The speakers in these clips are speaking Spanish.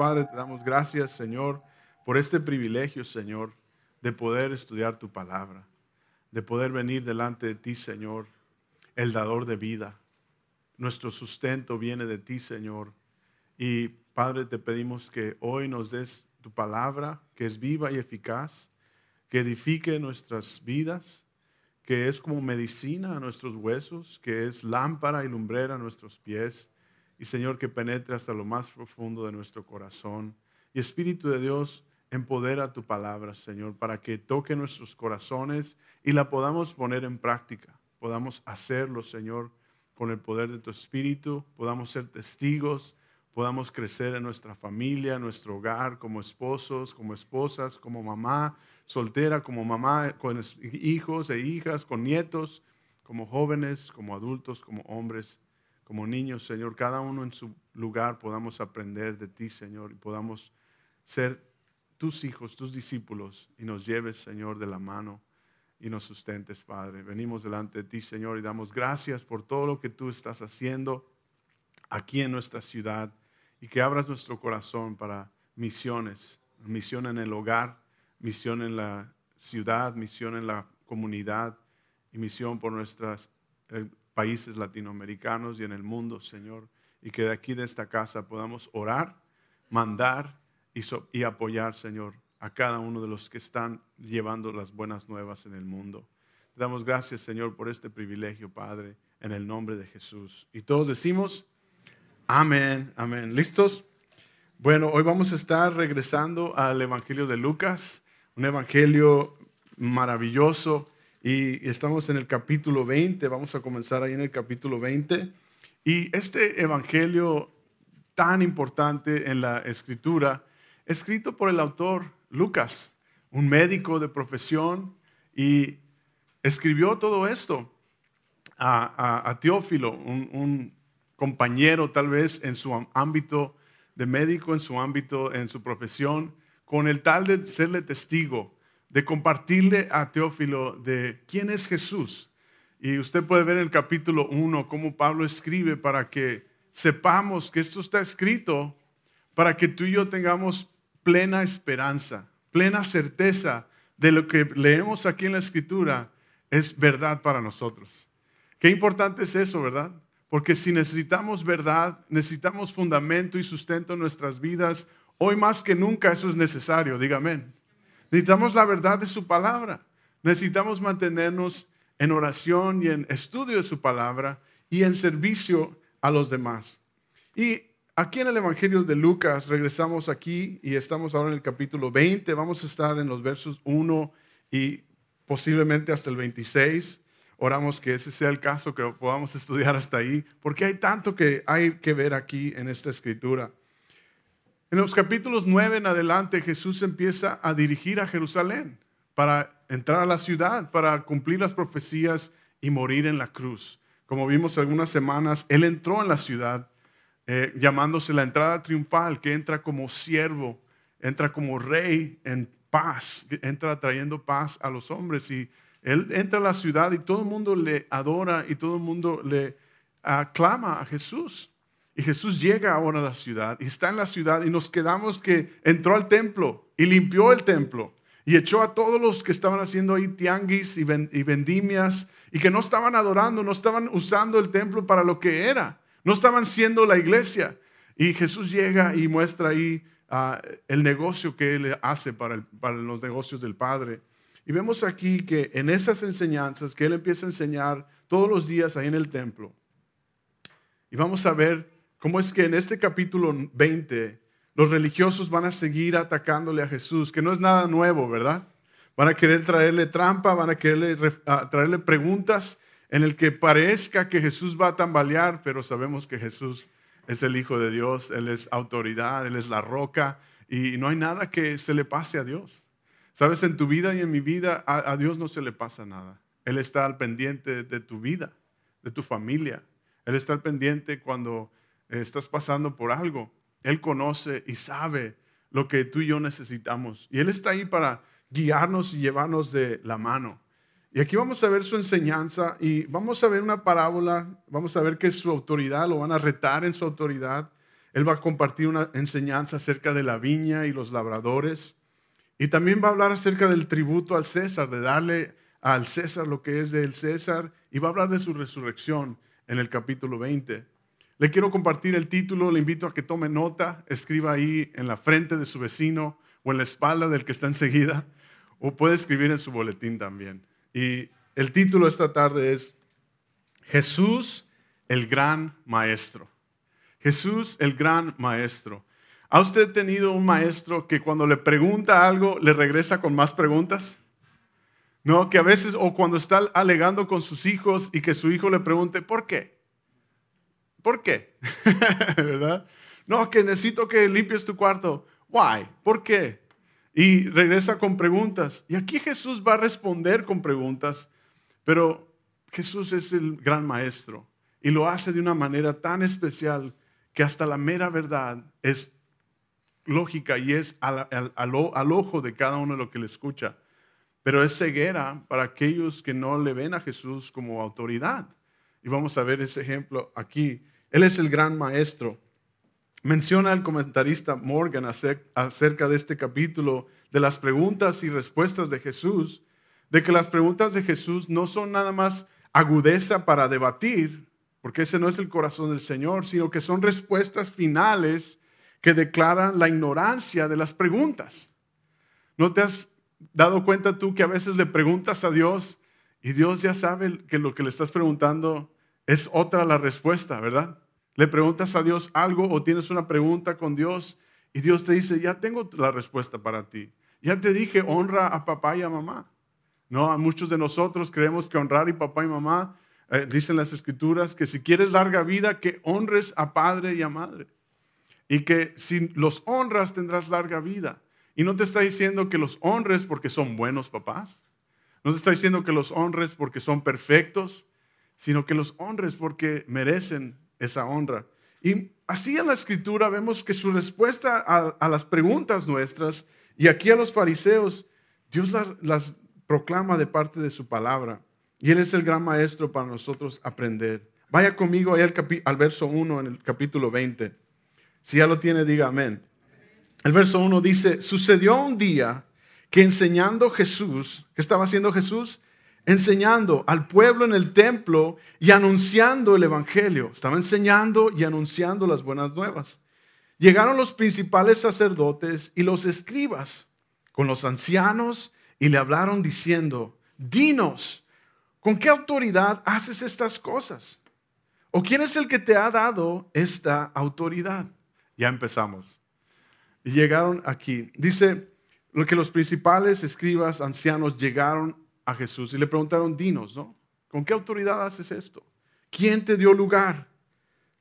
Padre, te damos gracias, Señor, por este privilegio, Señor, de poder estudiar tu palabra, de poder venir delante de ti, Señor, el dador de vida. Nuestro sustento viene de ti, Señor. Y Padre, te pedimos que hoy nos des tu palabra, que es viva y eficaz, que edifique nuestras vidas, que es como medicina a nuestros huesos, que es lámpara y lumbrera a nuestros pies. Y Señor, que penetre hasta lo más profundo de nuestro corazón. Y Espíritu de Dios, empodera tu palabra, Señor, para que toque nuestros corazones y la podamos poner en práctica. Podamos hacerlo, Señor, con el poder de tu Espíritu, podamos ser testigos, podamos crecer en nuestra familia, en nuestro hogar, como esposos, como esposas, como mamá soltera, como mamá con hijos e hijas, con nietos, como jóvenes, como adultos, como hombres, como niños, Señor, cada uno en su lugar podamos aprender de ti, Señor, y podamos ser tus hijos, tus discípulos, y nos lleves, Señor, de la mano y nos sustentes, Padre. Venimos delante de ti, Señor, y damos gracias por todo lo que tú estás haciendo aquí en nuestra ciudad y que abras nuestro corazón para misiones, misión en el hogar, misión en la ciudad, misión en la comunidad y misión por nuestros eh, países latinoamericanos y en el mundo, Señor. Y que de aquí de esta casa podamos orar, mandar y, apoyar, Señor, a cada uno de los que están llevando las buenas nuevas en el mundo. Te damos gracias, Señor, por este privilegio, Padre, en el nombre de Jesús. Y todos decimos, amén, amén. ¿Listos? Bueno, hoy vamos a estar regresando al Evangelio de Lucas, un Evangelio maravilloso. Y estamos en el capítulo 20, vamos a comenzar ahí en el capítulo 20. Y este Evangelio tan importante en la escritura escrito por el autor Lucas, un médico de profesión, y escribió todo esto a, Teófilo, un, compañero tal vez en su ámbito de médico, en su ámbito, en su profesión, con el tal de serle testigo, de compartirle a Teófilo de quién es Jesús. Y usted puede ver en el capítulo 1 cómo Pablo escribe para que sepamos que esto está escrito para que tú y yo tengamos plena esperanza, plena certeza de lo que leemos aquí en la escritura es verdad para nosotros. Qué importante es eso, ¿verdad? Porque si necesitamos verdad, necesitamos fundamento y sustento en nuestras vidas, hoy más que nunca eso es necesario, dígame. Necesitamos la verdad de su palabra. Necesitamos mantenernos en oración y en estudio de su palabra y en servicio a los demás. Y Aquí en el Evangelio de Lucas regresamos aquí y estamos ahora en el capítulo 20. Vamos a estar en los versos 1 y posiblemente hasta el 26. Oramos que ese sea el caso, que podamos estudiar hasta ahí, porque hay tanto que hay que ver aquí en esta escritura. En los capítulos 9 en adelante Jesús empieza a dirigir a Jerusalén para entrar a la ciudad, para cumplir las profecías y morir en la cruz. Como vimos algunas semanas, Él entró en la ciudad eh, llamándose la entrada triunfal, que entra como siervo, entra como rey en paz, entra trayendo paz a los hombres. Y él entra a la ciudad y todo el mundo le adora y todo el mundo le aclama a Jesús. Y Jesús llega ahora a la ciudad y está en la ciudad y nos quedamos que entró al templo y limpió el templo y echó a todos los que estaban haciendo ahí tianguis y vendimias y que no estaban adorando, no estaban usando el templo para lo que era. No estaban siendo la iglesia. Y Jesús llega y muestra ahí ah, el negocio que Él hace para, para los negocios del Padre. Y vemos aquí que en esas enseñanzas que Él empieza a enseñar todos los días ahí en el templo. Y vamos a ver cómo es que en este capítulo 20 los religiosos van a seguir atacándole a Jesús, que no es nada nuevo, ¿verdad? Van a querer traerle trampa, van a querer traerle preguntas en el que parezca que Jesús va a tambalear, pero sabemos que Jesús es el Hijo de Dios, Él es autoridad, Él es la roca y no hay nada que se le pase a Dios. Sabes, en tu vida y en mi vida a, Dios no se le pasa nada. Él está al pendiente de tu vida, de tu familia. Él está al pendiente cuando estás pasando por algo. Él conoce y sabe lo que tú y yo necesitamos. Y Él está ahí para guiarnos y llevarnos de la mano. Y aquí vamos a ver su enseñanza y vamos a ver una parábola, vamos a ver que su autoridad lo van a retar en su autoridad. Él va a compartir una enseñanza acerca de la viña y los labradores. Y también va a hablar acerca del tributo al César, de darle al César lo que es del César. Y va a hablar de su resurrección en el capítulo 20. Le quiero compartir el título, le invito a que tome nota, escriba ahí en la frente de su vecino o en la espalda del que está enseguida, o puede escribir en su boletín también. Y el título esta tarde es Jesús el gran maestro. Jesús el gran maestro. ¿Ha usted tenido un maestro que cuando le pregunta algo le regresa con más preguntas? No, que a veces, o cuando está alegando con sus hijos y que su hijo le pregunte, ¿por qué? ¿Por qué? ¿Verdad? No, que necesito que limpies tu cuarto. Why? ¿Por qué? Y regresa con preguntas. Y aquí Jesús va a responder con preguntas, pero Jesús es el gran maestro y lo hace de una manera tan especial que hasta la mera verdad es lógica y es al, al, ojo de cada uno de lo que le escucha. Pero es ceguera para aquellos que no le ven a Jesús como autoridad. Y vamos a ver ese ejemplo aquí. Él es el gran maestro. Menciona el comentarista Morgan acerca de este capítulo, de las preguntas y respuestas de Jesús, de que las preguntas de Jesús no son nada más agudeza para debatir, porque ese no es el corazón del Señor, sino que son respuestas finales que declaran la ignorancia de las preguntas. ¿No te has dado cuenta tú que a veces le preguntas a Dios y Dios ya sabe que lo que le estás preguntando es otra la respuesta, ¿verdad? Le preguntas a Dios algo o tienes una pregunta con Dios y Dios te dice, ya tengo la respuesta para ti. Ya te dije, honra a papá y a mamá. No, a muchos de nosotros creemos que honrar a papá y mamá, eh, dicen las escrituras, que si quieres larga vida, que honres a padre y a madre. Y que si los honras tendrás larga vida. Y no te está diciendo que los honres porque son buenos papás. No te está diciendo que los honres porque son perfectos, sino que los honres porque merecen esa honra. Y así en la escritura vemos que su respuesta a, las preguntas nuestras y aquí a los fariseos, Dios las proclama de parte de su palabra. Y Él es el gran maestro para nosotros aprender. Vaya conmigo al, al verso 1 en el capítulo 20. Si ya lo tiene, diga amén. El verso 1 dice, sucedió un día que enseñando Jesús, ¿qué estaba haciendo Jesús? Enseñando al pueblo en el templo y anunciando el Evangelio. Estaba enseñando y anunciando las buenas nuevas. Llegaron los principales sacerdotes y los escribas con los ancianos y le hablaron diciendo, dinos, ¿con qué autoridad haces estas cosas? ¿O quién es el que te ha dado esta autoridad? Ya empezamos. Llegaron aquí. Dice lo que los principales escribas, ancianos, llegaron a Jesús y le preguntaron, dinos, ¿no? ¿Con qué autoridad haces esto? ¿Quién te dio lugar?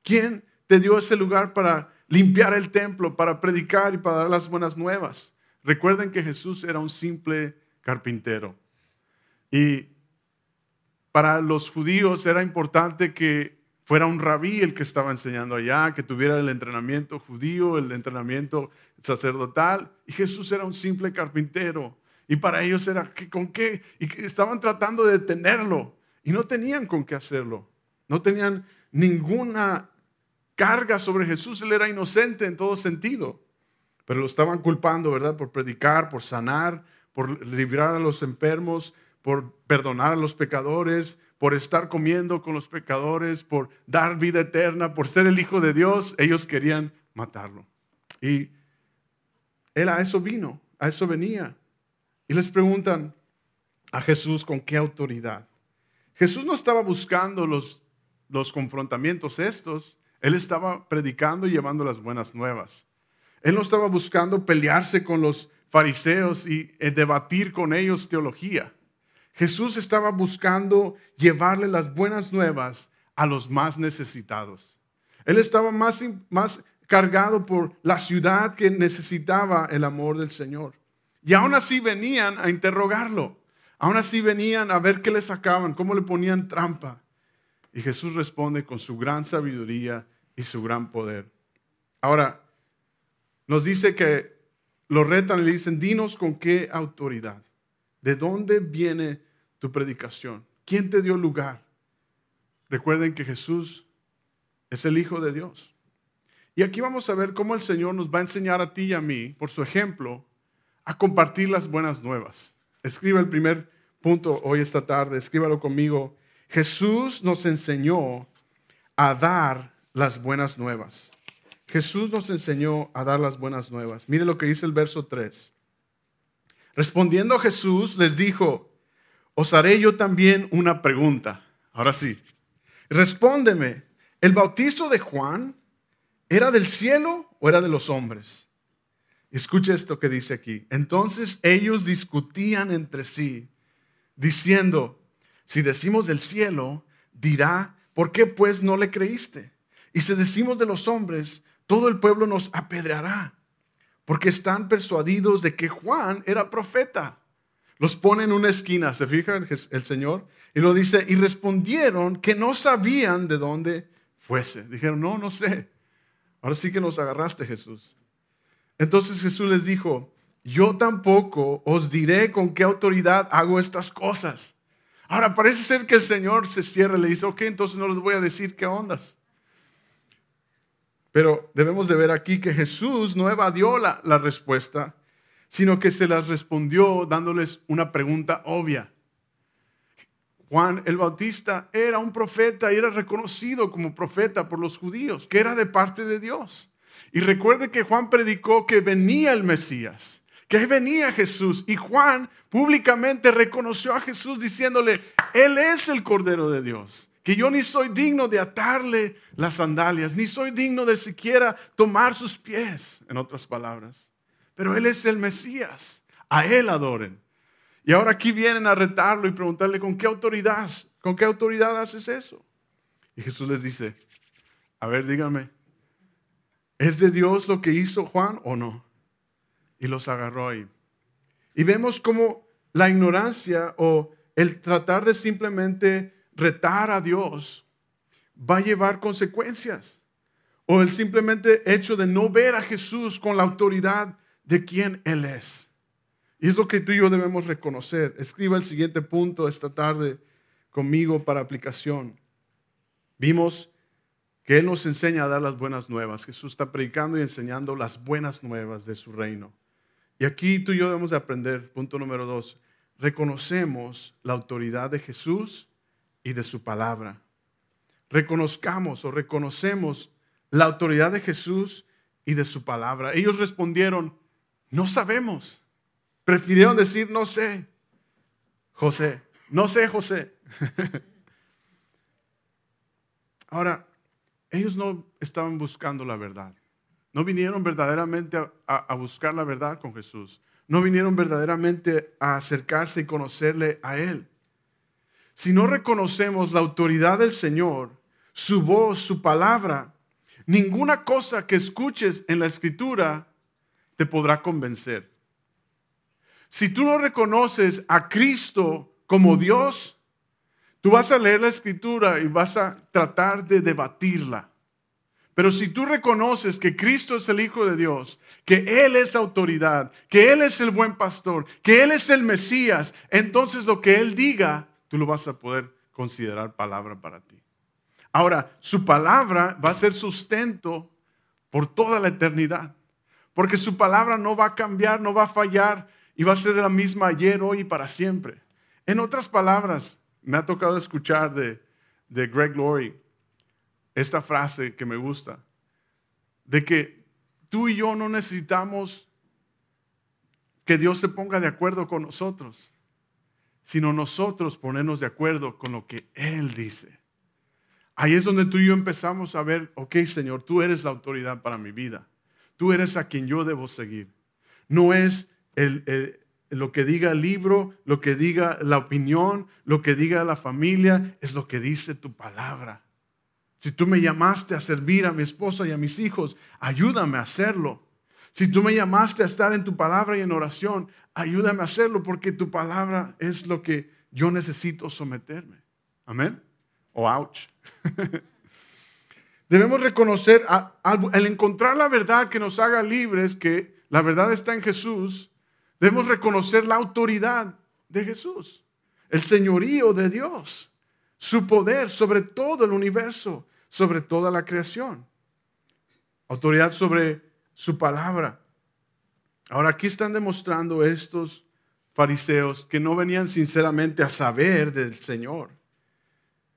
¿Quién te dio ese lugar para limpiar el templo, para predicar y para dar las buenas nuevas? Recuerden que Jesús era un simple carpintero. Y para los judíos era importante que fuera un rabí el que estaba enseñando allá, que tuviera el entrenamiento judío, el entrenamiento sacerdotal. Y Jesús era un simple carpintero. Y para ellos era, ¿con qué? Y estaban tratando de detenerlo. Y no tenían con qué hacerlo. No tenían ninguna carga sobre Jesús. Él era inocente en todo sentido. Pero lo estaban culpando, ¿verdad? Por predicar, por sanar, por librar a los enfermos, por perdonar a los pecadores, por estar comiendo con los pecadores, por dar vida eterna, por ser el Hijo de Dios, ellos querían matarlo. Y él a eso vino, a eso venía. Y les preguntan a Jesús con qué autoridad. Jesús no estaba buscando los, los confrontamientos estos, él estaba predicando y llevando las buenas nuevas. Él no estaba buscando pelearse con los fariseos y eh, debatir con ellos teología. Jesús estaba buscando llevarle las buenas nuevas a los más necesitados. Él estaba más, más cargado por la ciudad que necesitaba el amor del Señor. Y aún así venían a interrogarlo. Aún así venían a ver qué le sacaban, cómo le ponían trampa. Y Jesús responde con su gran sabiduría y su gran poder. Ahora, nos dice que lo retan y le dicen, dinos con qué autoridad, de dónde viene tu predicación, quién te dio lugar. Recuerden que Jesús es el Hijo de Dios. Y aquí vamos a ver cómo el Señor nos va a enseñar a ti y a mí, por su ejemplo, a compartir las buenas nuevas. Escriba el primer punto hoy esta tarde, escríbalo conmigo. Jesús nos enseñó a dar las buenas nuevas. Jesús nos enseñó a dar las buenas nuevas. Mire lo que dice el verso 3. Respondiendo Jesús les dijo, os haré yo también una pregunta. Ahora sí, respóndeme, ¿el bautizo de Juan era del cielo o era de los hombres? Escuche esto que dice aquí. Entonces ellos discutían entre sí, diciendo, si decimos del cielo, dirá, ¿por qué pues no le creíste? Y si decimos de los hombres, todo el pueblo nos apedreará, porque están persuadidos de que Juan era profeta. Los pone en una esquina, ¿se fija el Señor? Y lo dice, y respondieron que no sabían de dónde fuese. Dijeron, no, no sé. Ahora sí que nos agarraste, Jesús. Entonces Jesús les dijo, yo tampoco os diré con qué autoridad hago estas cosas. Ahora parece ser que el Señor se cierra y le dice, ok, entonces no les voy a decir qué ondas. Pero debemos de ver aquí que Jesús no evadió la, la respuesta, sino que se las respondió dándoles una pregunta obvia. Juan el Bautista era un profeta y era reconocido como profeta por los judíos, que era de parte de Dios. Y recuerde que Juan predicó que venía el Mesías, que venía Jesús. Y Juan públicamente reconoció a Jesús diciéndole, Él es el Cordero de Dios que yo ni soy digno de atarle las sandalias, ni soy digno de siquiera tomar sus pies, en otras palabras. Pero Él es el Mesías, a Él adoren. Y ahora aquí vienen a retarlo y preguntarle, ¿con qué autoridad? ¿Con qué autoridad haces eso? Y Jesús les dice, a ver, dígame, ¿es de Dios lo que hizo Juan o no? Y los agarró ahí. Y vemos como la ignorancia o el tratar de simplemente retar a Dios va a llevar consecuencias. O el simplemente hecho de no ver a Jesús con la autoridad de quien Él es. Y es lo que tú y yo debemos reconocer. Escriba el siguiente punto esta tarde conmigo para aplicación. Vimos que Él nos enseña a dar las buenas nuevas. Jesús está predicando y enseñando las buenas nuevas de su reino. Y aquí tú y yo debemos de aprender, punto número dos, reconocemos la autoridad de Jesús y de su palabra. Reconozcamos o reconocemos la autoridad de Jesús y de su palabra. Ellos respondieron, no sabemos. Prefirieron decir, no sé. José, no sé, José. Ahora, ellos no estaban buscando la verdad. No vinieron verdaderamente a, a, buscar la verdad con Jesús. No vinieron verdaderamente a acercarse y conocerle a Él. Si no reconocemos la autoridad del Señor, su voz, su palabra, ninguna cosa que escuches en la escritura te podrá convencer. Si tú no reconoces a Cristo como Dios, tú vas a leer la escritura y vas a tratar de debatirla. Pero si tú reconoces que Cristo es el Hijo de Dios, que Él es autoridad, que Él es el buen pastor, que Él es el Mesías, entonces lo que Él diga tú lo vas a poder considerar palabra para ti. Ahora, su palabra va a ser sustento por toda la eternidad, porque su palabra no va a cambiar, no va a fallar y va a ser la misma ayer, hoy y para siempre. En otras palabras, me ha tocado escuchar de, de Greg Laurie esta frase que me gusta, de que tú y yo no necesitamos que Dios se ponga de acuerdo con nosotros sino nosotros ponernos de acuerdo con lo que Él dice. Ahí es donde tú y yo empezamos a ver, ok Señor, tú eres la autoridad para mi vida. Tú eres a quien yo debo seguir. No es lo que diga el libro, lo que diga la opinión, lo que diga la familia, es lo que dice tu palabra. Si tú me llamaste a servir a mi esposa y a mis hijos, ayúdame a hacerlo. Si tú me llamaste a estar en tu palabra y en oración, ayúdame a hacerlo porque tu palabra es lo que yo necesito someterme. Amén. O ouch. Debemos reconocer, al encontrar la verdad que nos haga libres, que la verdad está en Jesús, debemos reconocer la autoridad de Jesús, el señorío de Dios, su poder sobre todo el universo, sobre toda la creación. autoridad sobre su palabra. Ahora aquí están demostrando estos fariseos que no venían sinceramente a saber del Señor.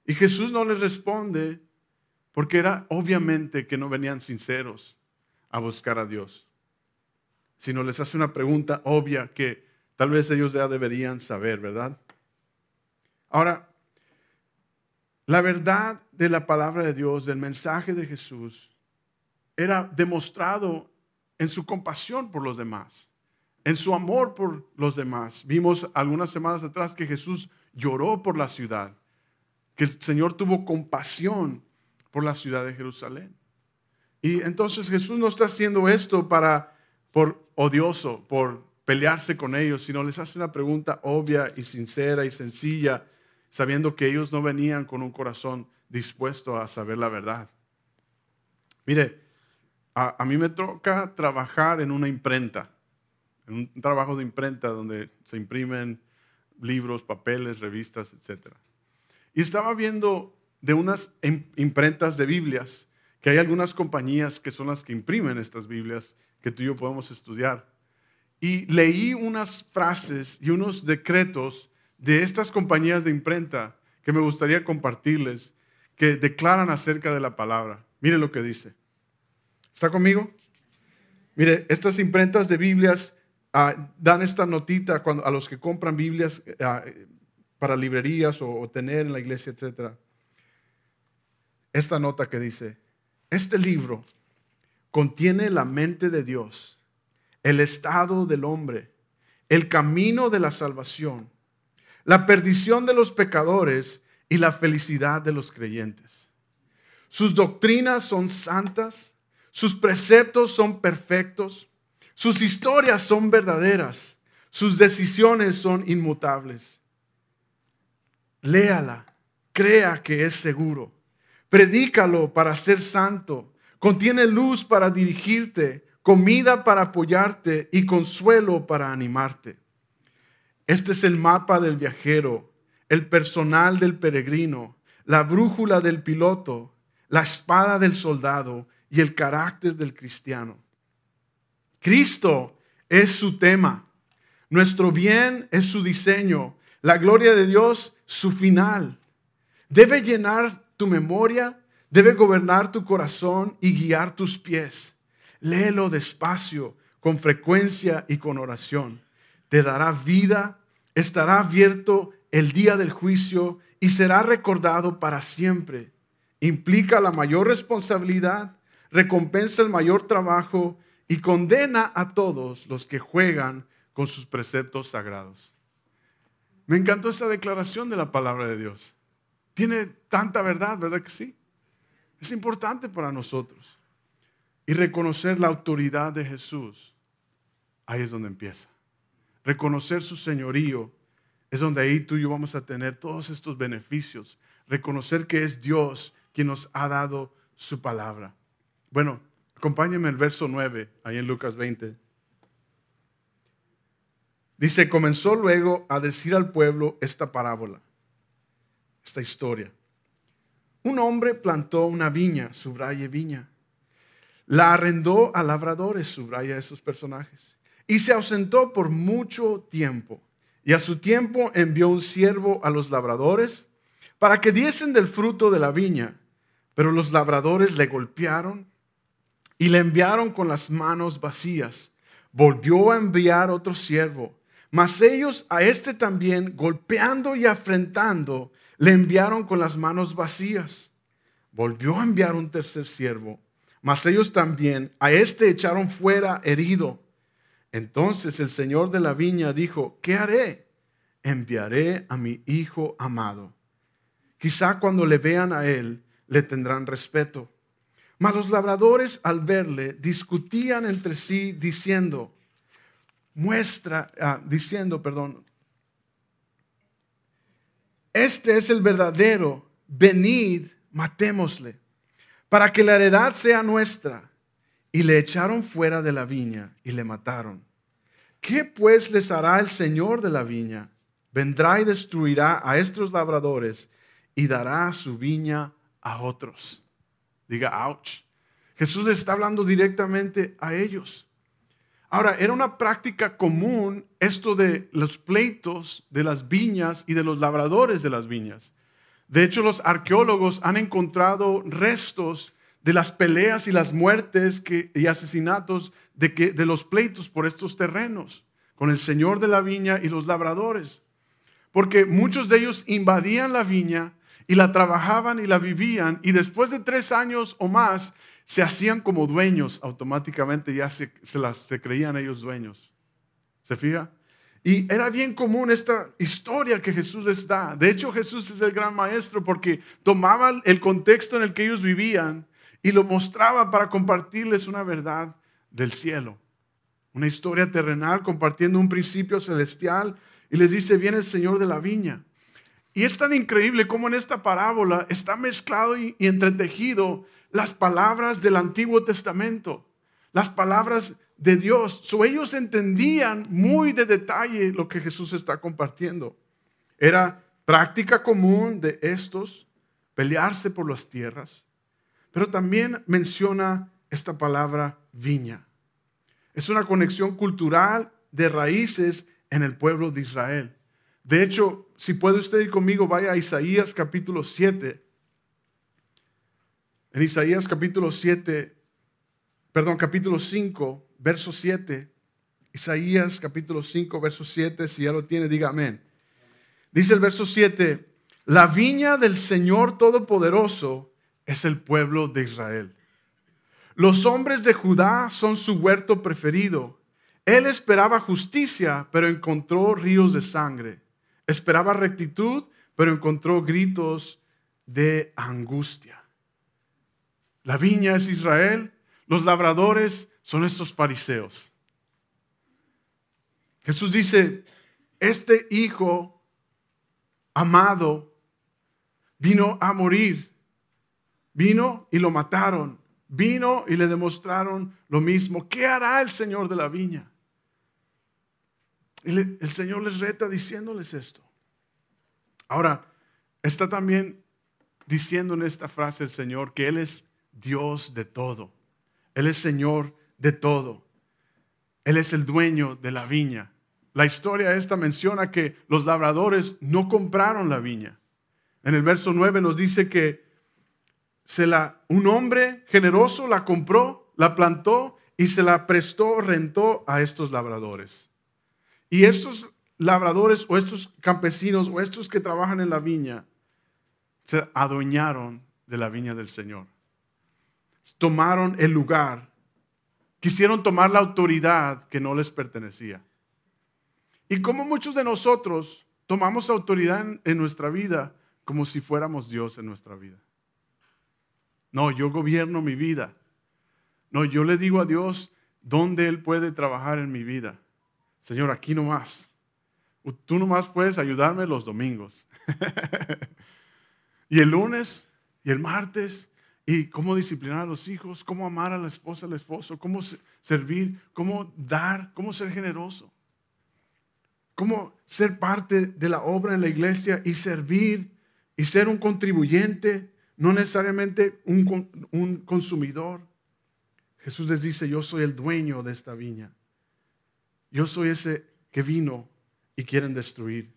Y Jesús no les responde porque era obviamente que no venían sinceros a buscar a Dios, sino les hace una pregunta obvia que tal vez ellos ya deberían saber, ¿verdad? Ahora, la verdad de la palabra de Dios, del mensaje de Jesús, era demostrado en su compasión por los demás, en su amor por los demás. Vimos algunas semanas atrás que Jesús lloró por la ciudad, que el Señor tuvo compasión por la ciudad de Jerusalén. Y entonces Jesús no está haciendo esto para por odioso, por pelearse con ellos, sino les hace una pregunta obvia y sincera y sencilla sabiendo que ellos no venían con un corazón dispuesto a saber la verdad. Mire, a, mí me toca trabajar en una imprenta, en un trabajo de imprenta donde se imprimen libros, papeles, revistas, etc. Y estaba viendo de unas imprentas de Biblias, que hay algunas compañías que son las que imprimen estas Biblias, que tú y yo podemos estudiar. Y leí unas frases y unos decretos de estas compañías de imprenta que me gustaría compartirles, que declaran acerca de la palabra. Mire lo que dice. ¿Está conmigo? Mire, estas imprentas de Biblias ah, dan esta notita cuando, a los que compran Biblias ah, para librerías o, o tener en la iglesia, etc. Esta nota que dice, este libro contiene la mente de Dios, el estado del hombre, el camino de la salvación la perdición de los pecadores y la felicidad de los creyentes. Sus doctrinas son santas, sus preceptos son perfectos, sus historias son verdaderas, sus decisiones son inmutables. Léala, crea que es seguro, predícalo para ser santo, contiene luz para dirigirte, comida para apoyarte y consuelo para animarte. Este es el mapa del viajero, el personal del peregrino, la brújula del piloto, la espada del soldado y el carácter del cristiano. Cristo es su tema, nuestro bien es su diseño, la gloria de Dios su final. Debe llenar tu memoria, debe gobernar tu corazón y guiar tus pies. Léelo despacio, con frecuencia y con oración te dará vida, estará abierto el día del juicio y será recordado para siempre. Implica la mayor responsabilidad, recompensa el mayor trabajo y condena a todos los que juegan con sus preceptos sagrados. Me encantó esa declaración de la palabra de Dios. Tiene tanta verdad, ¿verdad que sí? Es importante para nosotros. Y reconocer la autoridad de Jesús, ahí es donde empieza reconocer su señorío, es donde ahí tú y yo vamos a tener todos estos beneficios. Reconocer que es Dios quien nos ha dado su palabra. Bueno, acompáñenme el verso 9, ahí en Lucas 20. Dice, comenzó luego a decir al pueblo esta parábola, esta historia. Un hombre plantó una viña, subraya viña. La arrendó a labradores, subraya esos personajes y se ausentó por mucho tiempo. Y a su tiempo envió un siervo a los labradores para que diesen del fruto de la viña. Pero los labradores le golpearon y le enviaron con las manos vacías. Volvió a enviar otro siervo, mas ellos a este también, golpeando y afrentando, le enviaron con las manos vacías. Volvió a enviar un tercer siervo, mas ellos también a este echaron fuera herido entonces el Señor de la viña dijo, ¿qué haré? Enviaré a mi hijo amado. Quizá cuando le vean a él, le tendrán respeto. Mas los labradores al verle discutían entre sí diciendo, muestra, ah, diciendo, perdón, este es el verdadero, venid, matémosle, para que la heredad sea nuestra. Y le echaron fuera de la viña y le mataron. ¿Qué pues les hará el Señor de la viña? Vendrá y destruirá a estos labradores y dará su viña a otros. Diga, ouch. Jesús les está hablando directamente a ellos. Ahora, era una práctica común esto de los pleitos de las viñas y de los labradores de las viñas. De hecho, los arqueólogos han encontrado restos de las peleas y las muertes y asesinatos de, los pleitos por estos terrenos, con el señor de la viña y los labradores. Porque muchos de ellos invadían la viña y la trabajaban y la vivían, y después de tres años o más se hacían como dueños automáticamente, ya se, las, se creían ellos dueños. ¿Se fija? Y era bien común esta historia que Jesús les da. De hecho, Jesús es el gran maestro porque tomaba el contexto en el que ellos vivían y lo mostraba para compartirles una verdad del cielo. Una historia terrenal compartiendo un principio celestial y les dice, viene el Señor de la viña. Y es tan increíble como en esta parábola está mezclado y, y entretejido las palabras del Antiguo Testamento, las palabras de Dios. So, ellos entendían muy de detalle lo que Jesús está compartiendo. Era práctica común de estos pelearse por las tierras, pero también menciona esta palabra viña. Es una conexión cultural de raíces en el pueblo de Israel. De hecho, si puede usted ir conmigo, vaya a Isaías capítulo 7. En Isaías capítulo 7, perdón, capítulo 5, verso 7. Isaías capítulo 5, verso 7, si ya lo tiene, diga amén. Dice el verso 7, la viña del Señor Todopoderoso es el pueblo de Israel. Los hombres de Judá son su huerto preferido. Él esperaba justicia, pero encontró ríos de sangre. Esperaba rectitud, pero encontró gritos de angustia. La viña es Israel, los labradores son estos fariseos. Jesús dice, este hijo amado vino a morir, vino y lo mataron, vino y le demostraron lo mismo. ¿Qué hará el Señor de la viña? el Señor les reta diciéndoles esto. Ahora, está también diciendo en esta frase el Señor que Él es Dios de todo. Él es Señor de todo. Él es el dueño de la viña. La historia esta menciona que los labradores no compraron la viña. En el verso 9 nos dice que se la, un hombre generoso la compró, la plantó y se la prestó, rentó a estos labradores. Y estos labradores o estos campesinos o estos que trabajan en la viña se adueñaron de la viña del Señor tomaron el lugar, quisieron tomar la autoridad que no les pertenecía. Y como muchos de nosotros tomamos autoridad en, nuestra vida como si fuéramos Dios en nuestra vida. No, yo gobierno mi vida. No, yo le digo a Dios dónde Él puede trabajar en mi vida. Señor, aquí nomás. Tú nomás puedes ayudarme los domingos. y el lunes y el martes y cómo disciplinar a los hijos, cómo amar a la esposa, al esposo, cómo servir, cómo dar, cómo ser generoso, cómo ser parte de la obra en la iglesia y servir y ser un contribuyente, no necesariamente un, un consumidor. Jesús les dice, yo soy el dueño de esta viña. Yo soy ese que vino y quieren destruir.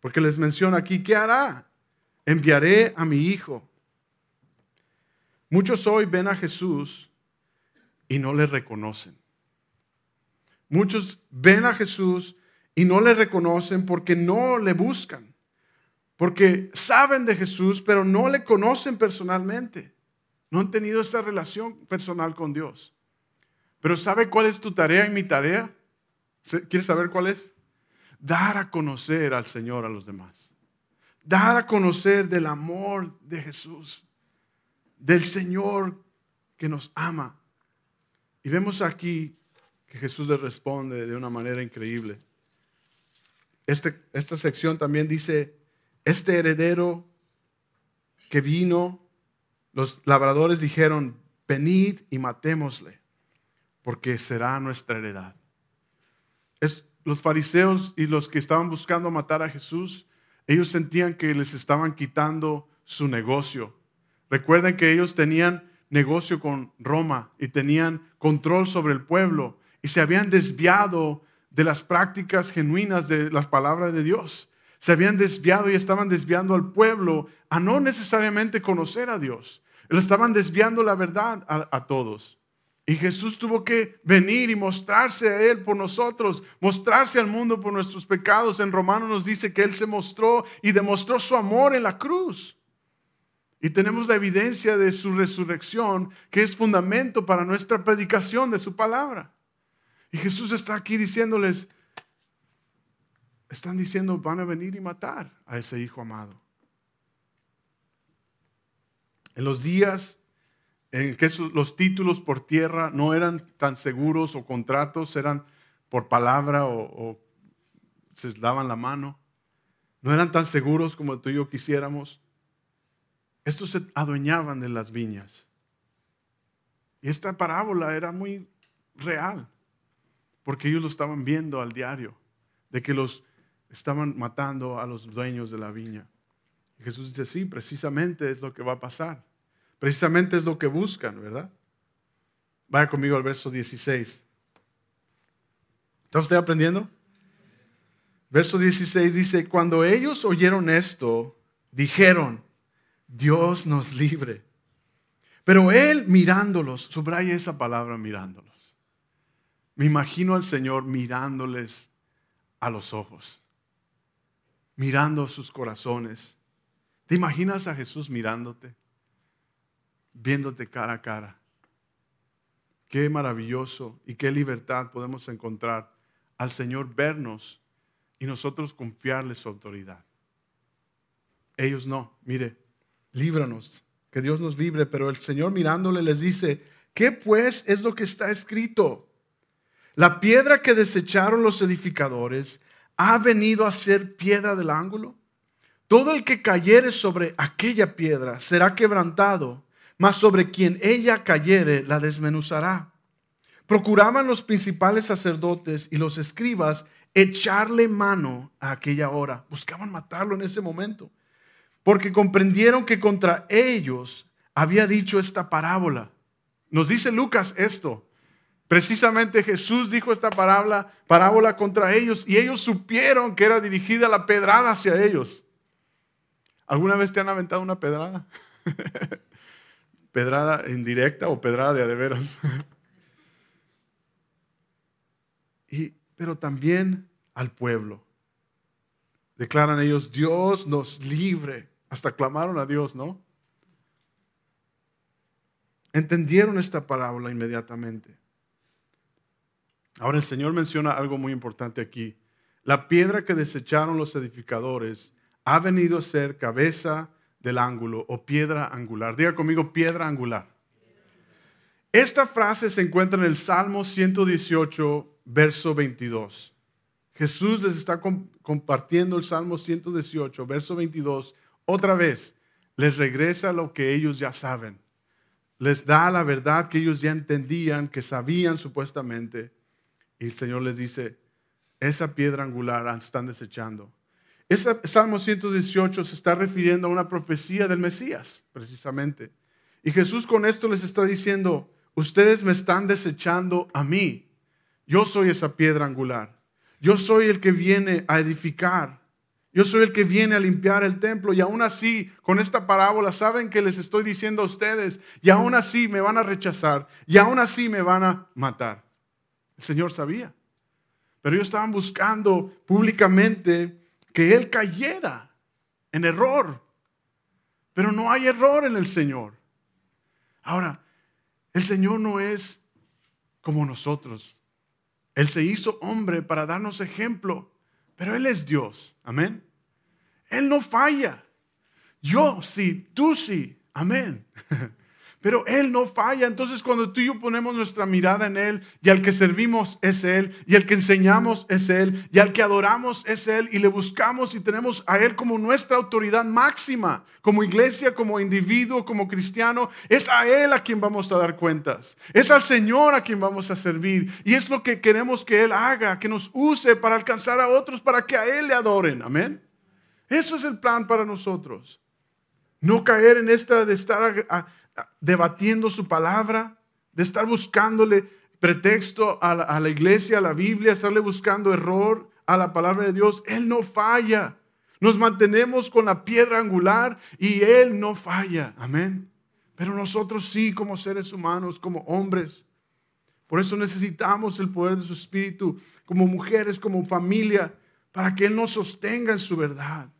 Porque les menciona aquí, ¿qué hará? Enviaré a mi hijo Muchos hoy ven a Jesús y no le reconocen. Muchos ven a Jesús y no le reconocen porque no le buscan. Porque saben de Jesús, pero no le conocen personalmente. No han tenido esa relación personal con Dios. Pero ¿sabe cuál es tu tarea y mi tarea? ¿Quieres saber cuál es? Dar a conocer al Señor a los demás. Dar a conocer del amor de Jesús del Señor que nos ama. Y vemos aquí que Jesús le responde de una manera increíble. Este, esta sección también dice, este heredero que vino, los labradores dijeron, venid y matémosle, porque será nuestra heredad. Es, los fariseos y los que estaban buscando matar a Jesús, ellos sentían que les estaban quitando su negocio, Recuerden que ellos tenían negocio con Roma y tenían control sobre el pueblo y se habían desviado de las prácticas genuinas de las palabras de Dios. Se habían desviado y estaban desviando al pueblo a no necesariamente conocer a Dios. Le estaban desviando la verdad a, a todos. Y Jesús tuvo que venir y mostrarse a Él por nosotros, mostrarse al mundo por nuestros pecados. En Romanos nos dice que Él se mostró y demostró su amor en la cruz. Y tenemos la evidencia de su resurrección, que es fundamento para nuestra predicación de su palabra. Y Jesús está aquí diciéndoles, están diciendo, van a venir y matar a ese hijo amado. En los días en que los títulos por tierra no eran tan seguros o contratos, eran por palabra o, o se daban la mano, no eran tan seguros como tú y yo quisiéramos. Estos se adueñaban de las viñas. Y esta parábola era muy real, porque ellos lo estaban viendo al diario, de que los estaban matando a los dueños de la viña. Y Jesús dice, sí, precisamente es lo que va a pasar. Precisamente es lo que buscan, ¿verdad? Vaya conmigo al verso 16. ¿Está usted aprendiendo? Verso 16 dice, cuando ellos oyeron esto, dijeron, Dios nos libre. Pero Él mirándolos, subraya esa palabra mirándolos. Me imagino al Señor mirándoles a los ojos, mirando sus corazones. ¿Te imaginas a Jesús mirándote, viéndote cara a cara? Qué maravilloso y qué libertad podemos encontrar al Señor vernos y nosotros confiarle su autoridad. Ellos no, mire, líbranos, que Dios nos libre. Pero el Señor mirándole les dice, ¿qué pues es lo que está escrito? La piedra que desecharon los edificadores ha venido a ser piedra del ángulo. Todo el que cayere sobre aquella piedra será quebrantado, mas sobre quien ella cayere la desmenuzará. Procuraban los principales sacerdotes y los escribas echarle mano a aquella hora. Buscaban matarlo en ese momento porque comprendieron que contra ellos había dicho esta parábola. Nos dice Lucas esto. Precisamente Jesús dijo esta parábola, parábola contra ellos y ellos supieron que era dirigida la pedrada hacia ellos. ¿Alguna vez te han aventado una pedrada? ¿Pedrada indirecta o pedrada de adeveros? y, pero también al pueblo. Declaran ellos, Dios nos libre hasta clamaron a Dios, ¿no? Entendieron esta parábola inmediatamente. Ahora el Señor menciona algo muy importante aquí. La piedra que desecharon los edificadores ha venido a ser cabeza del ángulo o piedra angular. Diga conmigo, piedra angular. Esta frase se encuentra en el Salmo 118, verso 22. Jesús les está compartiendo el Salmo 118, verso 22 otra vez, les regresa lo que ellos ya saben. Les da la verdad que ellos ya entendían, que sabían supuestamente. Y el Señor les dice, esa piedra angular están desechando. Ese Salmo 118 se está refiriendo a una profecía del Mesías, precisamente. Y Jesús con esto les está diciendo, ustedes me están desechando a mí. Yo soy esa piedra angular. Yo soy el que viene a edificar. Yo soy el que viene a limpiar el templo y aún así, con esta parábola, saben que les estoy diciendo a ustedes y aún así me van a rechazar y aún así me van a matar. El Señor sabía. Pero ellos estaban buscando públicamente que Él cayera en error. Pero no hay error en el Señor. Ahora, el Señor no es como nosotros. Él se hizo hombre para darnos ejemplo, pero Él es Dios. Amén. Él no falla. Yo sí, tú sí. Amén. Pero Él no falla. Entonces cuando tú y yo ponemos nuestra mirada en Él y al que servimos es Él y al que enseñamos es Él y al que adoramos es Él y le buscamos y tenemos a Él como nuestra autoridad máxima, como iglesia, como individuo, como cristiano, es a Él a quien vamos a dar cuentas. Es al Señor a quien vamos a servir. Y es lo que queremos que Él haga, que nos use para alcanzar a otros, para que a Él le adoren. Amén. Eso es el plan para nosotros. No caer en esta de estar debatiendo su palabra, de estar buscándole pretexto a la, iglesia, a la Biblia, estarle buscando error a la palabra de Dios, Él no falla. Nos mantenemos con la piedra angular y Él no falla. Amén. Pero nosotros sí, como seres humanos, como hombres. Por eso necesitamos el poder de su Espíritu, como mujeres, como familia, para que Él nos sostenga en su verdad.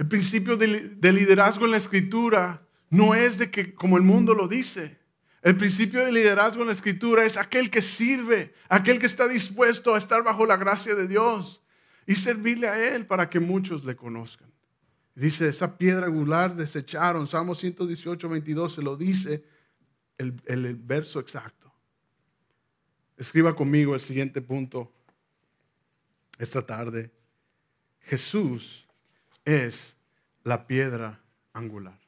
El principio de, liderazgo en la Escritura no es de que, como el mundo lo dice, el principio de liderazgo en la Escritura es aquel que sirve, aquel que está dispuesto a estar bajo la gracia de Dios y servirle a Él para que muchos le conozcan. Dice, esa piedra angular desecharon, Salmo 118, 22 se lo dice el, el verso exacto. Escriba conmigo el siguiente punto esta tarde. Jesús es la piedra angular.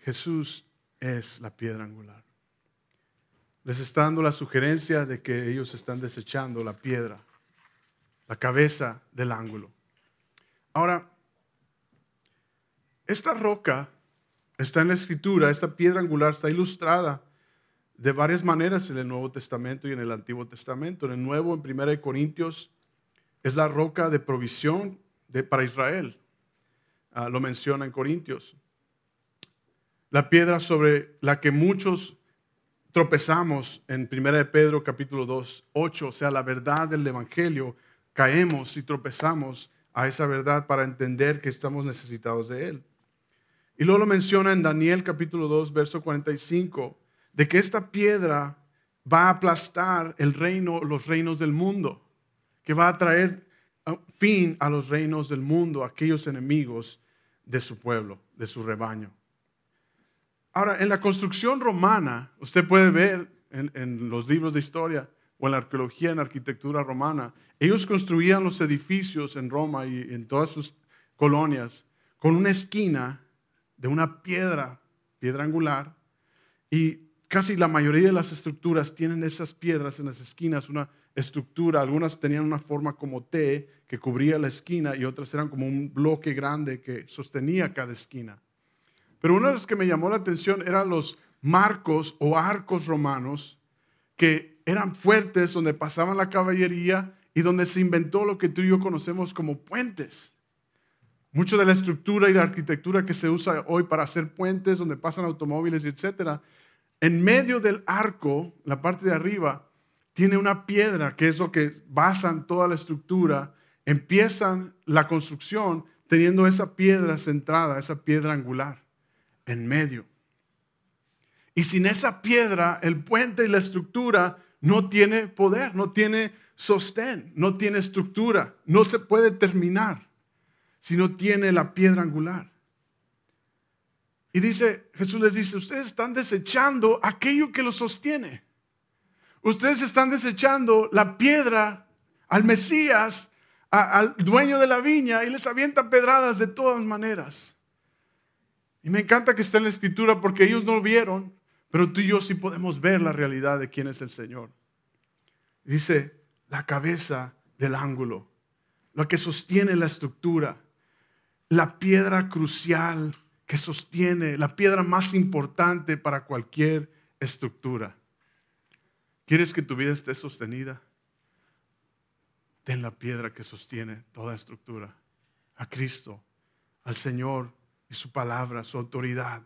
Jesús es la piedra angular. Les está dando la sugerencia de que ellos están desechando la piedra, la cabeza del ángulo. Ahora, esta roca está en la escritura, esta piedra angular está ilustrada de varias maneras en el Nuevo Testamento y en el Antiguo Testamento. En el Nuevo, en 1 Corintios, es la roca de provisión de, para Israel. Ah, lo menciona en Corintios. La piedra sobre la que muchos tropezamos en 1 Pedro capítulo 2, 8, o sea, la verdad del Evangelio, caemos y tropezamos a esa verdad para entender que estamos necesitados de Él. Y luego lo menciona en Daniel capítulo 2, verso 45, de que esta piedra va a aplastar el reino, los reinos del mundo que va a traer fin a los reinos del mundo, aquellos enemigos de su pueblo, de su rebaño. Ahora, en la construcción romana, usted puede ver en, los libros de historia o en la arqueología, en la arquitectura romana, ellos construían los edificios en Roma y en todas sus colonias con una esquina de una piedra, piedra angular, y casi la mayoría de las estructuras tienen esas piedras en las esquinas, una estructura, algunas tenían una forma como T que cubría la esquina y otras eran como un bloque grande que sostenía cada esquina. Pero una de las que me llamó la atención eran los marcos o arcos romanos que eran fuertes donde pasaban la caballería y donde se inventó lo que tú y yo conocemos como puentes. Mucho de la estructura y la arquitectura que se usa hoy para hacer puentes donde pasan automóviles, etcétera, en medio del arco, la parte de arriba, tiene una piedra que es lo que basan toda la estructura. Empiezan la construcción teniendo esa piedra centrada, esa piedra angular, en medio. Y sin esa piedra, el puente y la estructura no tiene poder, no tiene sostén, no tiene estructura, no se puede terminar si no tiene la piedra angular. Y dice, Jesús les dice, ustedes están desechando aquello que lo sostiene. Ustedes están desechando la piedra al Mesías, al dueño de la viña, y les avientan pedradas de todas maneras. Y me encanta que está en la escritura porque ellos no vieron, pero tú y yo sí podemos ver la realidad de quién es el Señor. Dice, la cabeza del ángulo, lo que sostiene la estructura, la piedra crucial que sostiene, la piedra más importante para cualquier estructura. ¿Quieres que tu vida esté sostenida? Ten la piedra que sostiene toda estructura, a Cristo, al Señor y su palabra, su autoridad.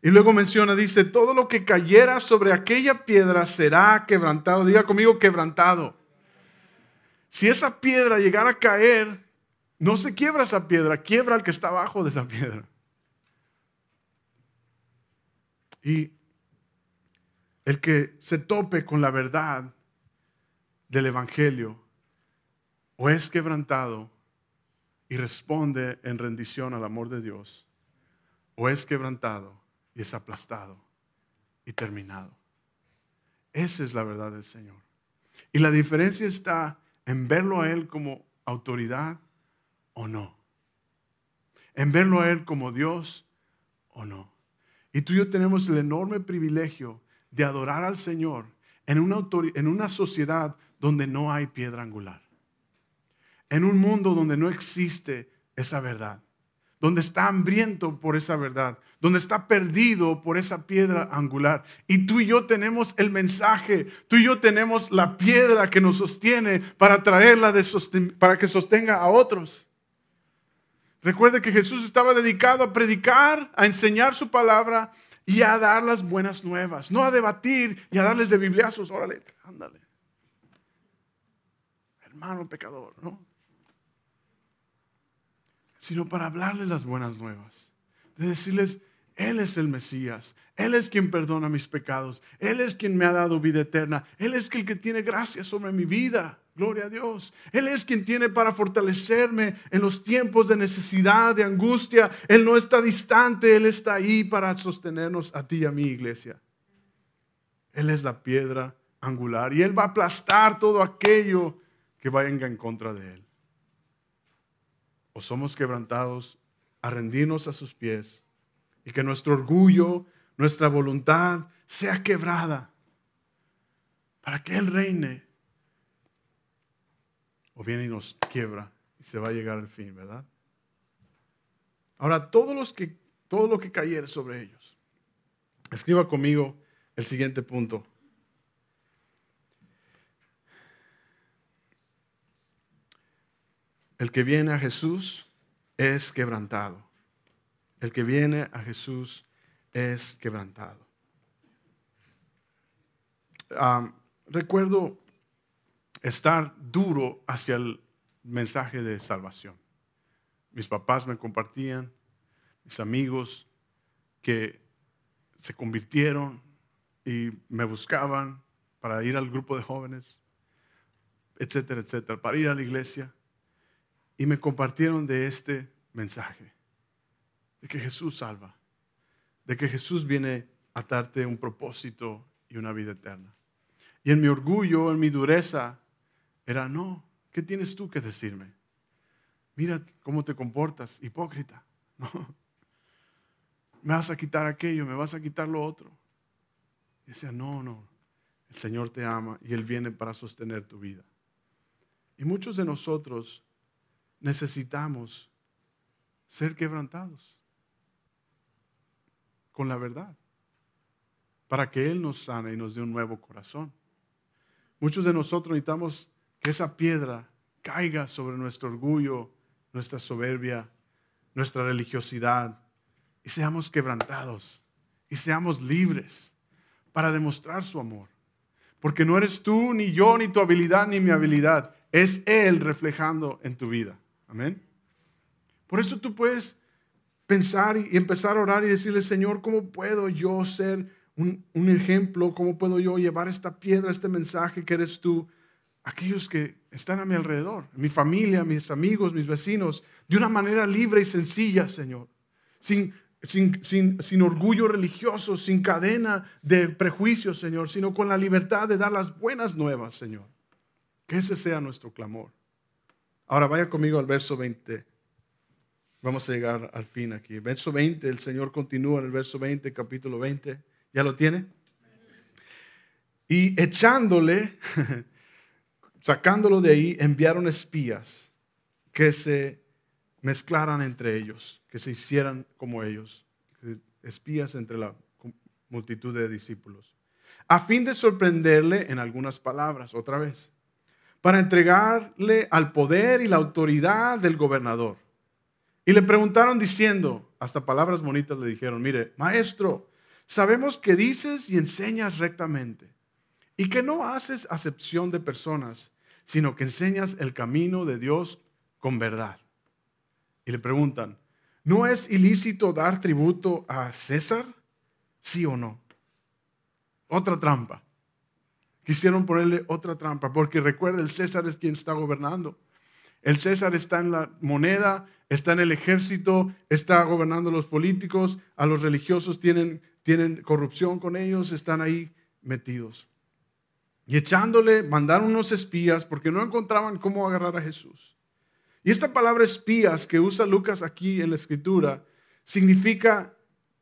Y luego menciona, dice, todo lo que cayera sobre aquella piedra será quebrantado. Diga conmigo, quebrantado. Si esa piedra llegara a caer, no se quiebra esa piedra, quiebra al que está abajo de esa piedra. Y el que se tope con la verdad del Evangelio o es quebrantado y responde en rendición al amor de Dios, o es quebrantado y es aplastado y terminado. Esa es la verdad del Señor. Y la diferencia está en verlo a Él como autoridad o no. En verlo a Él como Dios o no. Y tú y yo tenemos el enorme privilegio de adorar al Señor en una, en una sociedad donde no hay piedra angular. En un mundo donde no existe esa verdad. donde está hambriento por esa verdad, donde está perdido por esa piedra angular. Y tú y yo tenemos el mensaje, tú y yo tenemos la piedra que nos sostiene para traerla de para que sostenga a otros. Recuerde que Jesús estaba dedicado a predicar, a enseñar su palabra y a dar las buenas nuevas, no a debatir y a darles de bibliazos. Órale, ándale. Hermano pecador, ¿no? Sino para hablarles las buenas nuevas, de decirles, Él es el Mesías, Él es quien perdona mis pecados, Él es quien me ha dado vida eterna, Él es el que tiene gracia sobre mi vida. Gloria a Dios. Él es quien tiene para fortalecerme en los tiempos de necesidad, de angustia. Él no está distante, Él está ahí para sostenernos a ti y a mi iglesia. Él es la piedra angular y Él va a aplastar todo aquello que venga en contra de Él. O somos quebrantados a rendirnos a sus pies y que nuestro orgullo, nuestra voluntad sea quebrada para que Él reine o viene y nos quiebra y se va a llegar al fin, ¿verdad? Ahora, todos los que, todo lo que cayere sobre ellos. Escriba conmigo el siguiente punto. El que viene a Jesús es quebrantado. El que viene a Jesús es quebrantado. Recuerdo estar duro hacia el mensaje de salvación. Mis papás me compartían, mis amigos que se convirtieron y me buscaban para ir al grupo de jóvenes, etcétera, etcétera, para ir a la iglesia. Y me compartieron de este mensaje, de que Jesús salva, de que Jesús viene a darte un propósito y una vida eterna. Y en mi orgullo, en mi dureza, era, no, ¿qué tienes tú que decirme? Mira cómo te comportas, hipócrita. Me vas a quitar aquello, me vas a quitar lo otro. Y decía, no, no, el Señor te ama y Él viene para sostener tu vida. Y muchos de nosotros necesitamos ser quebrantados con la verdad para que Él nos sane y nos dé un nuevo corazón. Muchos de nosotros necesitamos que esa piedra caiga sobre nuestro orgullo, nuestra soberbia, nuestra religiosidad y seamos quebrantados y seamos libres para demostrar su amor. Porque no eres tú, ni yo, ni tu habilidad, ni mi habilidad. Es Él reflejando en tu vida. Amén. Por eso tú puedes pensar y empezar a orar y decirle, Señor, ¿cómo puedo yo ser un, ejemplo? ¿Cómo puedo yo llevar esta piedra, este mensaje que eres tú aquellos que están a mi alrededor, mi familia, mis amigos, mis vecinos, de una manera libre y sencilla, Señor, sin, sin, orgullo religioso, sin cadena de prejuicios, Señor, sino con la libertad de dar las buenas nuevas, Señor. Que ese sea nuestro clamor. Ahora vaya conmigo al verso 20. Vamos a llegar al fin aquí. Verso 20, el Señor continúa en el verso 20, capítulo 20. ¿Ya lo tiene? Y echándole Sacándolo de ahí, enviaron espías que se mezclaran entre ellos, que se hicieran como ellos, espías entre la multitud de discípulos, a fin de sorprenderle en algunas palabras, otra vez, para entregarle al poder y la autoridad del gobernador. Y le preguntaron diciendo, hasta palabras bonitas le dijeron, mire, maestro, sabemos que dices y enseñas rectamente y que no haces acepción de personas, sino que enseñas el camino de Dios con verdad. Y le preguntan, ¿no es ilícito dar tributo a César? ¿Sí o no? Otra trampa. Quisieron ponerle otra trampa, porque recuerda, el César es quien está gobernando. El César está en la moneda, está en el ejército, está gobernando a los políticos, a los religiosos tienen, tienen corrupción con ellos, están ahí metidos. Y echándole, mandaron unos espías porque no encontraban cómo agarrar a Jesús. Y esta palabra espías que usa Lucas aquí en la escritura significa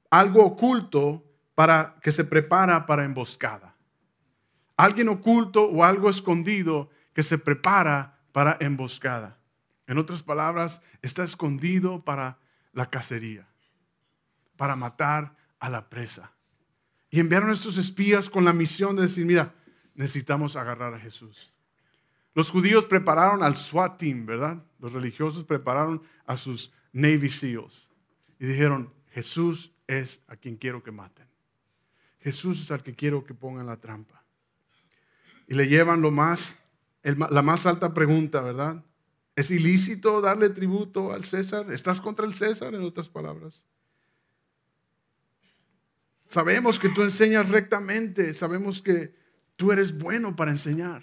algo oculto para que se prepara para emboscada. Alguien oculto o algo escondido que se prepara para emboscada. En otras palabras, está escondido para la cacería, para matar a la presa. Y enviaron a estos espías con la misión de decir, mira, necesitamos agarrar a Jesús. Los judíos prepararon al SWAT team, ¿verdad? Los religiosos prepararon a sus Navy SEALs y dijeron, Jesús es a quien quiero que maten. Jesús es al que quiero que pongan la trampa. Y le llevan lo más, la más alta pregunta, ¿verdad? ¿Es ilícito darle tributo al César? ¿Estás contra el César, en otras palabras? Sabemos que tú enseñas rectamente, sabemos que tú eres bueno para enseñar.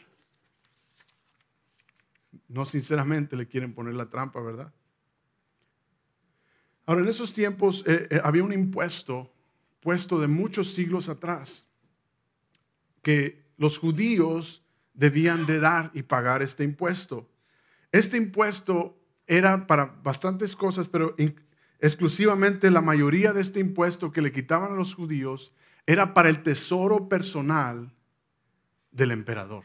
No sinceramente le quieren poner la trampa, ¿verdad? Ahora, en esos tiempos eh, eh, había un impuesto puesto de muchos siglos atrás que los judíos debían de dar y pagar este impuesto. Este impuesto era para bastantes cosas, pero exclusivamente la mayoría de este impuesto que le quitaban a los judíos era para el tesoro personal del emperador.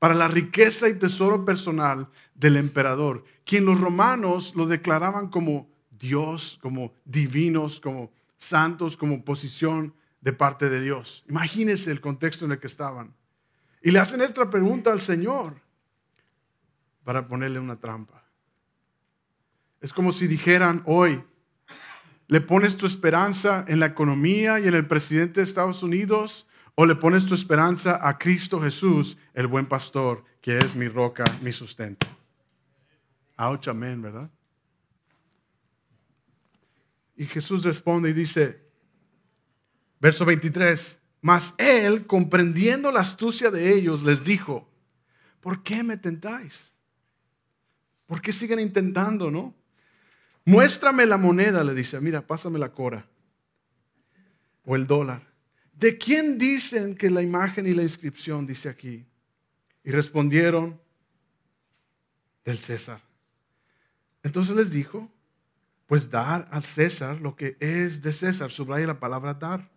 Para la riqueza y tesoro personal del emperador, quien los romanos lo declaraban como Dios, como divinos, como santos, como posición de parte de Dios. Imagínense el contexto en el que estaban. Y le hacen esta pregunta al Señor para ponerle una trampa. Es como si dijeran hoy, ¿le pones tu esperanza en la economía y en el presidente de Estados Unidos? ¿O le pones tu esperanza a Cristo Jesús, el buen pastor, que es mi roca, mi sustento? Ouch, amén, ¿verdad? Y Jesús responde y dice, verso 23, mas él, comprendiendo la astucia de ellos, les dijo, ¿por qué me tentáis? ¿Por qué siguen intentando, no? Muéstrame la moneda, le dice, mira, pásame la cora o el dólar. ¿De quién dicen que la imagen y la inscripción dice aquí? Y respondieron, del César. Entonces les dijo, pues dar al César lo que es de César, subraya la palabra dar.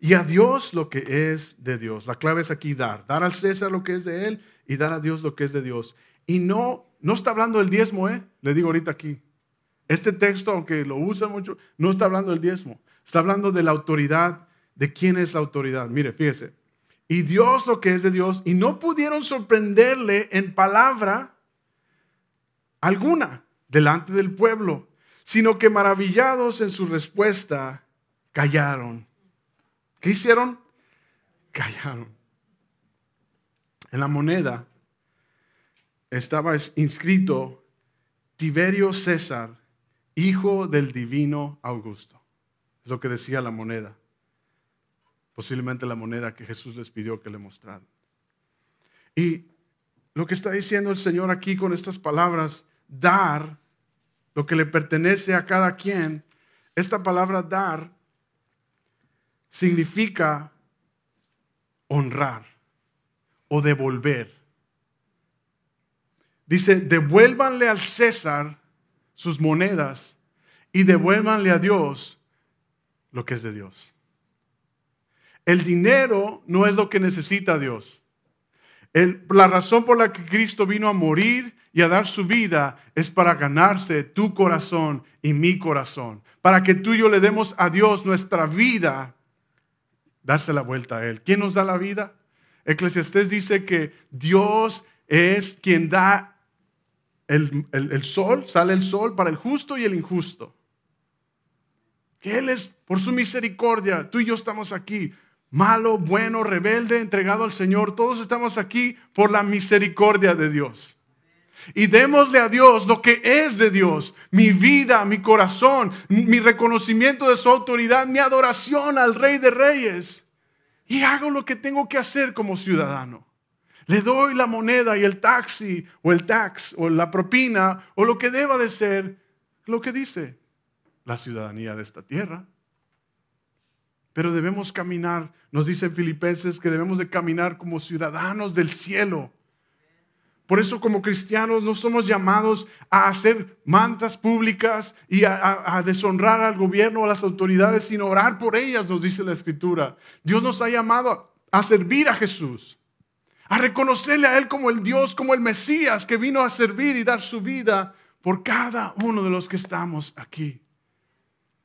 Y a Dios lo que es de Dios. La clave es aquí dar. Dar al César lo que es de él y dar a Dios lo que es de Dios. Y no, no está hablando del diezmo, ¿eh? Le digo ahorita aquí. Este texto, aunque lo usa mucho, no está hablando del diezmo. Está hablando de la autoridad, de quién es la autoridad. Mire, fíjese. Y Dios lo que es de Dios. Y no pudieron sorprenderle en palabra alguna delante del pueblo sino que maravillados en su respuesta, callaron. ¿Qué hicieron? Callaron. En la moneda estaba inscrito Tiberio César, hijo del divino Augusto. Es lo que decía la moneda. Posiblemente la moneda que Jesús les pidió que le mostraran. Y lo que está diciendo el Señor aquí con estas palabras, dar lo que le pertenece a cada quien, esta palabra dar significa honrar o devolver. Dice, devuélvanle al César sus monedas y devuélvanle a Dios lo que es de Dios. El dinero no es lo que necesita Dios. la razón por la que Cristo vino a morir y a dar su vida es para ganarse tu corazón y mi corazón. Para que tú y yo le demos a Dios nuestra vida, darse la vuelta a Él. ¿Quién nos da la vida? Eclesiastés dice que Dios es quien da el, el, sol, sale el sol para el justo y el injusto. Que Él es, por su misericordia, tú y yo estamos aquí malo, bueno, rebelde, entregado al Señor. Todos estamos aquí por la misericordia de Dios. Y démosle a Dios lo que es de Dios, mi vida, mi corazón, mi reconocimiento de su autoridad, mi adoración al Rey de Reyes. Y hago lo que tengo que hacer como ciudadano. Le doy la moneda y el taxi o el tax o la propina o lo que deba de ser lo que dice la ciudadanía de esta tierra. Pero debemos caminar, nos dicen Filipenses que debemos de caminar como ciudadanos del cielo por eso como cristianos no somos llamados a hacer mantas públicas y a, deshonrar al gobierno o a las autoridades, sino orar por ellas, nos dice la escritura. Dios nos ha llamado a servir a Jesús, a reconocerle a Él como el Dios, como el Mesías que vino a servir y dar su vida por cada uno de los que estamos aquí.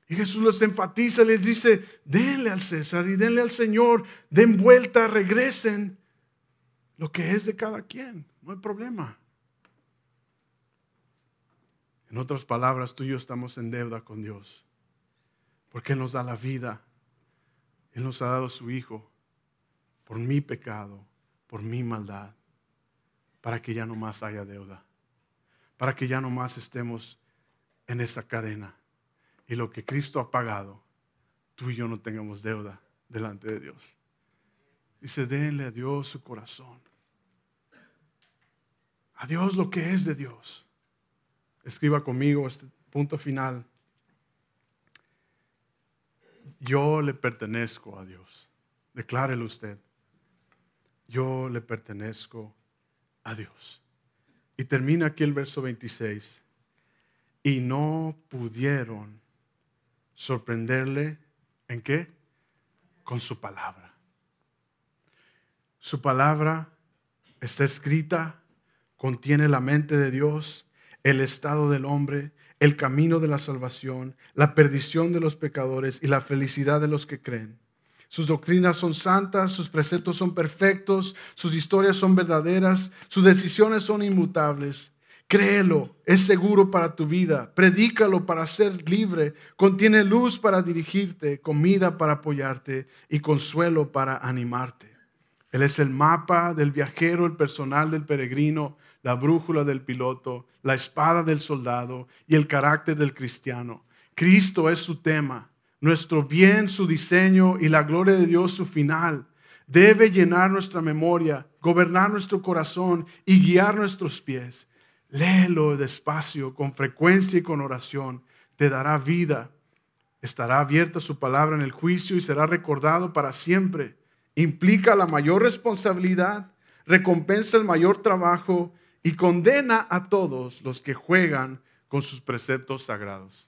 Y Jesús les enfatiza, les dice, denle al César y denle al Señor, den vuelta, regresen lo que es de cada quien, no hay problema. En otras palabras, tú y yo estamos en deuda con Dios, porque Él nos da la vida, Él nos ha dado su Hijo por mi pecado, por mi maldad, para que ya no más haya deuda, para que ya no más estemos en esa cadena y lo que Cristo ha pagado, tú y yo no tengamos deuda delante de Dios. Dice, denle a Dios su corazón. A Dios lo que es de Dios. Escriba conmigo este punto final. Yo le pertenezco a Dios. Declárelo usted. Yo le pertenezco a Dios. Y termina aquí el verso 26. Y no pudieron sorprenderle en qué? Con su palabra. Su palabra está escrita, contiene la mente de Dios, el estado del hombre, el camino de la salvación, la perdición de los pecadores y la felicidad de los que creen. Sus doctrinas son santas, sus preceptos son perfectos, sus historias son verdaderas, sus decisiones son inmutables. Créelo, es seguro para tu vida. Predícalo para ser libre. Contiene luz para dirigirte, comida para apoyarte y consuelo para animarte. Él es el mapa del viajero, el personal del peregrino, la brújula del piloto, la espada del soldado y el carácter del cristiano. Cristo es su tema, nuestro bien, su diseño y la gloria de Dios su final. Debe llenar nuestra memoria, gobernar nuestro corazón y guiar nuestros pies. Léelo despacio, con frecuencia y con oración. Te dará vida. Estará abierta su palabra en el juicio y será recordado para siempre. Implica la mayor responsabilidad, recompensa el mayor trabajo y condena a todos los que juegan con sus preceptos sagrados.